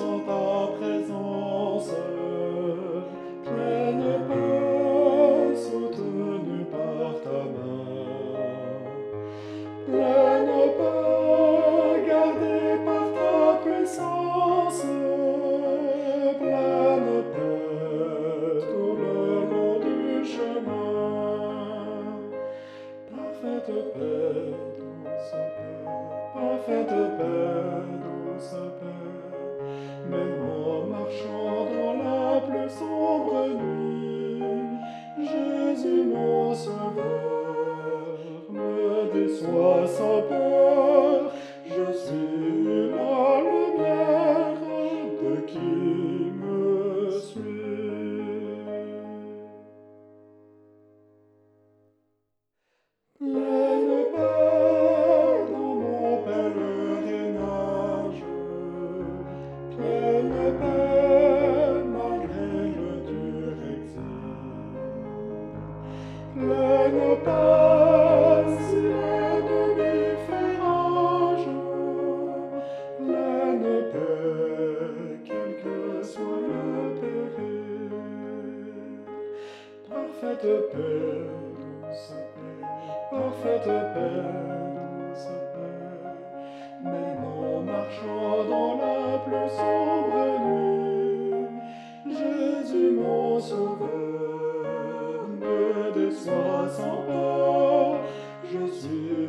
Sans ta présence, pleine peur soutenue par ta main, pleine peur gardée par ta puissance, pleine peur tout le long du chemin, parfaite paix, parfaite paix. sois sans peur, je suis la lumière de qui me suit. Pleine peur dans mon pèlerinage, pleine peur malgré le dur exil, pleine peur. Parfaite paix, douce paix, parfaite paix, douce paix, même en marchant dans la plus sombre nuit, Jésus mon sauveur me déçoit sans peur, je suis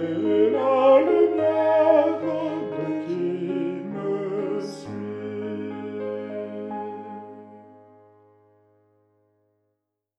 luna lumea